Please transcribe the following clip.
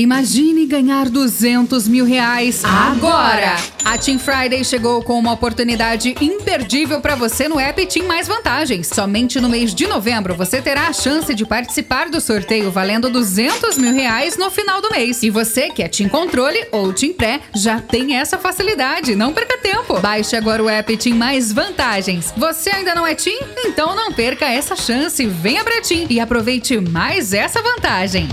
Imagine ganhar 200 mil reais agora! A Team Friday chegou com uma oportunidade imperdível para você no app Team Mais Vantagens. Somente no mês de novembro você terá a chance de participar do sorteio valendo 200 mil reais no final do mês. E você que é Team Controle ou Team Pré já tem essa facilidade. Não perca tempo. Baixe agora o app Team Mais Vantagens. Você ainda não é Team? Então não perca essa chance. Venha pra Team e aproveite mais essa vantagem.